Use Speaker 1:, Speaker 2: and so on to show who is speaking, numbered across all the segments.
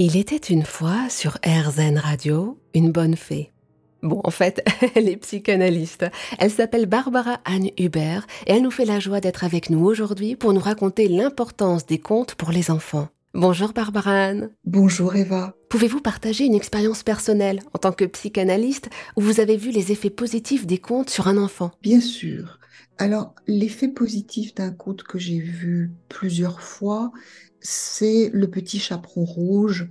Speaker 1: Il était une fois sur RZN Radio une bonne fée. Bon, en fait, elle est psychanalyste. Elle s'appelle Barbara Anne Hubert et elle nous fait la joie d'être avec nous aujourd'hui pour nous raconter l'importance des contes pour les enfants. Bonjour Barbara Anne.
Speaker 2: Bonjour Eva.
Speaker 1: Pouvez-vous partager une expérience personnelle en tant que psychanalyste où vous avez vu les effets positifs des contes sur un enfant?
Speaker 2: Bien sûr. Alors, l'effet positif d'un conte que j'ai vu plusieurs fois, c'est le petit chaperon rouge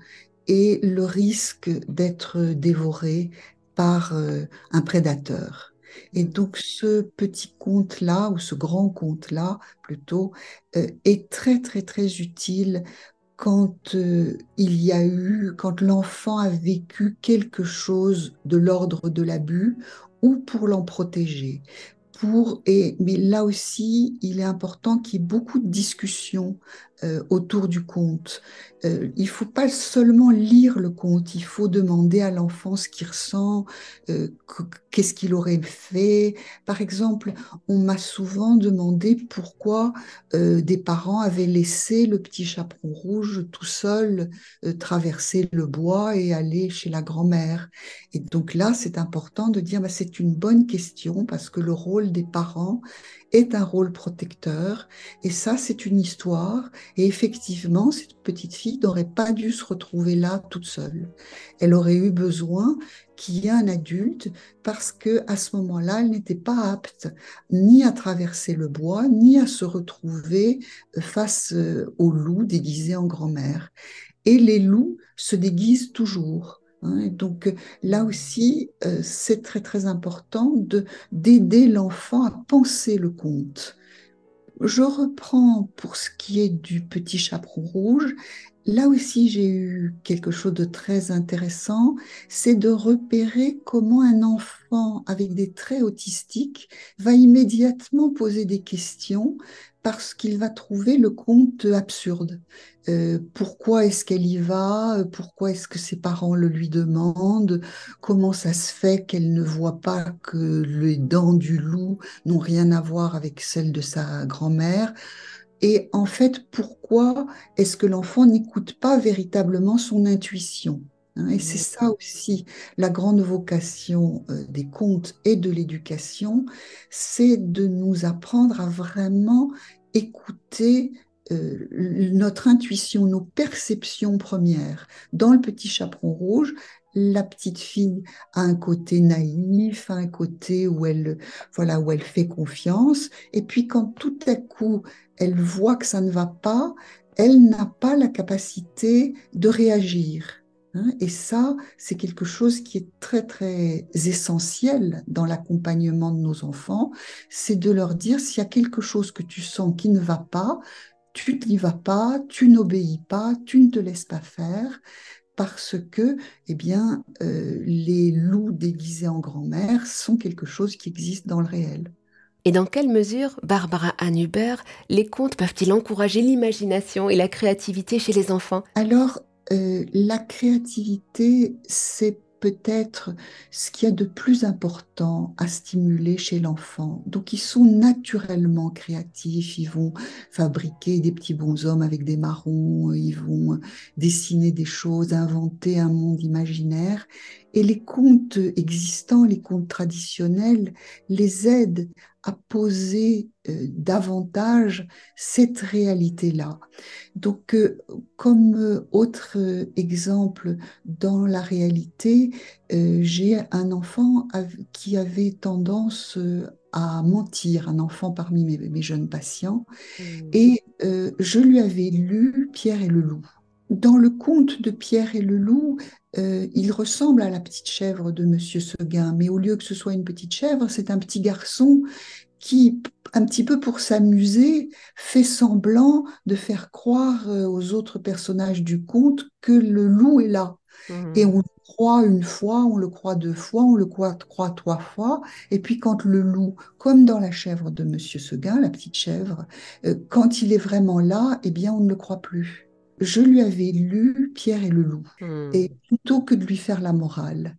Speaker 2: et le risque d'être dévoré par euh, un prédateur. Et donc ce petit conte-là, ou ce grand conte-là plutôt, euh, est très très très utile quand euh, il y a eu, quand l'enfant a vécu quelque chose de l'ordre de l'abus ou pour l'en protéger pour, et, mais là aussi, il est important qu'il y ait beaucoup de discussions euh, autour du conte. Euh, il faut pas seulement lire le conte, il faut demander à l'enfant ce qu'il ressent, euh, qu'est-ce qu'il aurait fait. Par exemple, on m'a souvent demandé pourquoi euh, des parents avaient laissé le petit chaperon rouge tout seul traverser le bois et aller chez la grand-mère. Et donc là, c'est important de dire, bah, c'est une bonne question parce que le rôle des parents est un rôle protecteur. Et ça, c'est une histoire. Et effectivement, cette petite fille n'aurait pas dû se retrouver là toute seule. Elle aurait eu besoin qu'il y ait un adulte parce que à ce moment-là, elle n'était pas apte ni à traverser le bois, ni à se retrouver face euh, au loup déguisé en grand-mère. Et les loups se déguisent toujours. Hein, donc là aussi, euh, c'est très très important de d'aider l'enfant à penser le conte. Je reprends pour ce qui est du petit chaperon rouge. Là aussi, j'ai eu quelque chose de très intéressant, c'est de repérer comment un enfant avec des traits autistiques va immédiatement poser des questions parce qu'il va trouver le conte absurde. Euh, pourquoi est-ce qu'elle y va? Pourquoi est-ce que ses parents le lui demandent? Comment ça se fait qu'elle ne voit pas que les dents du loup n'ont rien à voir avec celles de sa grand-mère? Et en fait, pourquoi est-ce que l'enfant n'écoute pas véritablement son intuition hein? et c'est ça aussi la grande vocation euh, des contes et de l'éducation, c'est de nous apprendre à vraiment écouter euh, notre intuition, nos perceptions premières. Dans le petit chaperon rouge, la petite fille a un côté naïf, un côté où elle, voilà, où elle fait confiance. Et puis quand tout à coup elle voit que ça ne va pas, elle n'a pas la capacité de réagir. Hein. Et ça, c'est quelque chose qui est très, très essentiel dans l'accompagnement de nos enfants, c'est de leur dire s'il y a quelque chose que tu sens qui ne va pas, tu n'y vas pas, tu n'obéis pas, tu ne te laisses pas faire, parce que, eh bien, euh, les loups déguisés en grand-mère sont quelque chose qui existe dans le réel.
Speaker 1: Et dans quelle mesure, Barbara Anne Hubert, les contes peuvent-ils encourager l'imagination et la créativité chez les enfants?
Speaker 2: Alors, euh, la créativité, c'est peut-être ce qu'il y a de plus important à stimuler chez l'enfant. Donc ils sont naturellement créatifs, ils vont fabriquer des petits bonshommes avec des marrons, ils vont dessiner des choses, inventer un monde imaginaire. Et les contes existants, les contes traditionnels, les aident à poser euh, davantage cette réalité-là. Donc, euh, comme euh, autre exemple dans la réalité, j'ai un enfant qui avait tendance à mentir, un enfant parmi mes, jeunes patients, mmh. et je lui avais lu Pierre et le loup. Dans le conte de Pierre et le loup, il ressemble à la petite chèvre de Monsieur Seguin, mais au lieu que ce soit une petite chèvre, c'est un petit garçon qui, un petit peu pour s'amuser, fait semblant de faire croire euh, aux autres personnages du conte que le loup est là. Mmh. Et on le croit une fois, on le croit deux fois, on le croit, trois fois. Et puis quand le loup, comme dans la chèvre de Monsieur Seguin, la petite chèvre, euh, quand il est vraiment là, eh bien on ne le croit plus je lui avais lu Pierre et le loup, mmh. et plutôt que de lui faire la morale,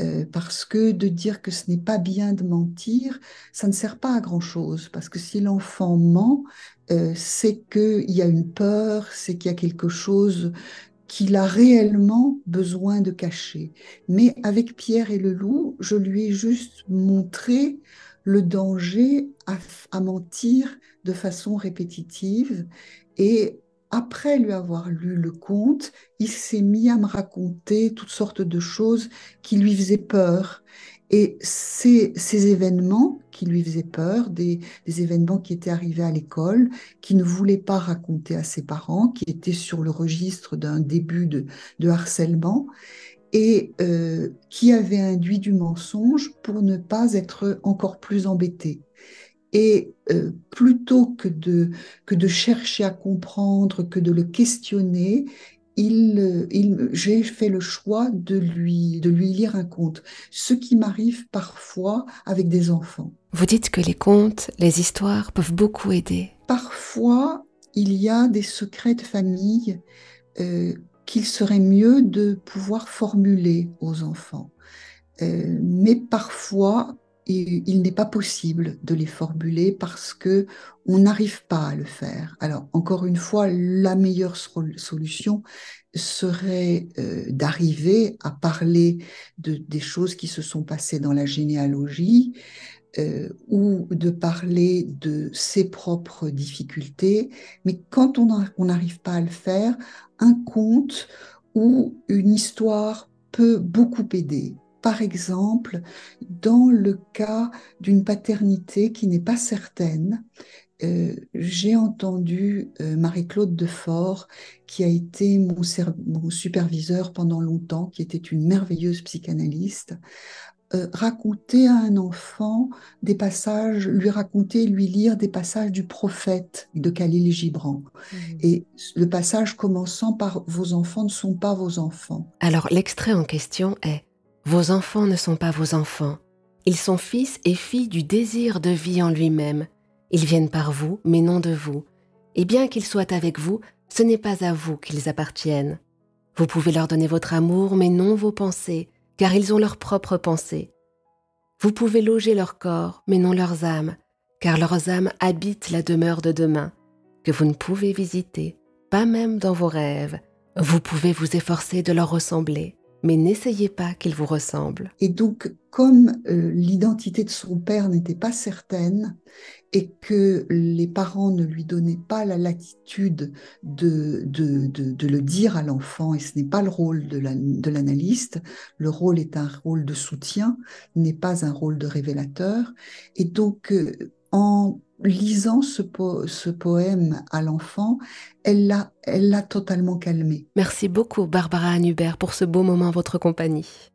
Speaker 2: euh, parce que de dire que ce n'est pas bien de mentir, ça ne sert pas à grand-chose, parce que si l'enfant ment, euh, c'est qu'il y a une peur, c'est qu'il y a quelque chose qu'il a réellement besoin de cacher. Mais avec Pierre et le loup, je lui ai juste montré le danger à, mentir de façon répétitive. Et après lui avoir lu le conte, il s'est mis à me raconter toutes sortes de choses qui lui faisaient peur. Et ces, ces événements qui lui faisaient peur, des, événements qui étaient arrivés à l'école, qui ne voulait pas raconter à ses parents, qui étaient sur le registre d'un début de, harcèlement, et euh, qui avaient induit du mensonge pour ne pas être encore plus embêté. Et euh, plutôt que de, que de chercher à comprendre, que de le questionner, il, il, j'ai fait le choix de lui, de lui lire un conte, ce qui m'arrive parfois avec des enfants.
Speaker 1: Vous dites que les contes, les histoires peuvent beaucoup aider.
Speaker 2: Parfois, il y a des secrets de famille euh, qu'il serait mieux de pouvoir formuler aux enfants. Euh, mais parfois, il, n'est pas possible de les formuler parce que on n'arrive pas à le faire. Alors encore une fois, la meilleure solution serait euh, d'arriver à parler de, des choses qui se sont passées dans la généalogie euh, ou de parler de ses propres difficultés. Mais quand on n'arrive pas à le faire, un conte ou une histoire peut beaucoup aider. Par exemple, dans le cas d'une paternité qui n'est pas certaine, euh, j'ai entendu euh, Marie-Claude Defort, qui a été mon, mon, superviseur pendant longtemps, qui était une merveilleuse psychanalyste, euh, raconter à un enfant des passages, lui raconter, lui lire des passages du prophète de Khalil Gibran. Mmh. Et le passage commençant par Vos enfants ne sont pas vos enfants.
Speaker 1: Alors l'extrait en question est vos enfants ne sont pas vos enfants. Ils sont fils et filles du désir de vie en lui-même. Ils viennent par vous, mais non de vous. Et bien qu'ils soient avec vous, ce n'est pas à vous qu'ils appartiennent. Vous pouvez leur donner votre amour, mais non vos pensées, car ils ont leurs propres pensées. Vous pouvez loger leur corps, mais non leurs âmes, car leurs âmes habitent la demeure de demain, que vous ne pouvez visiter, pas même dans vos rêves. Vous pouvez vous efforcer de leur ressembler, mais n'essayez pas qu'il vous ressemble.
Speaker 2: Et donc, comme euh, l'identité de son père n'était pas certaine et que les parents ne lui donnaient pas la latitude de, de, de, le dire à l'enfant, et ce n'est pas le rôle de l'analyste, le rôle est un rôle de soutien, n'est pas un rôle de révélateur. Et donc, euh, en lisant ce, ce poème à l'enfant, elle l'a, totalement calmé.
Speaker 1: Merci beaucoup, Barbara Hubert, pour ce beau moment en votre compagnie.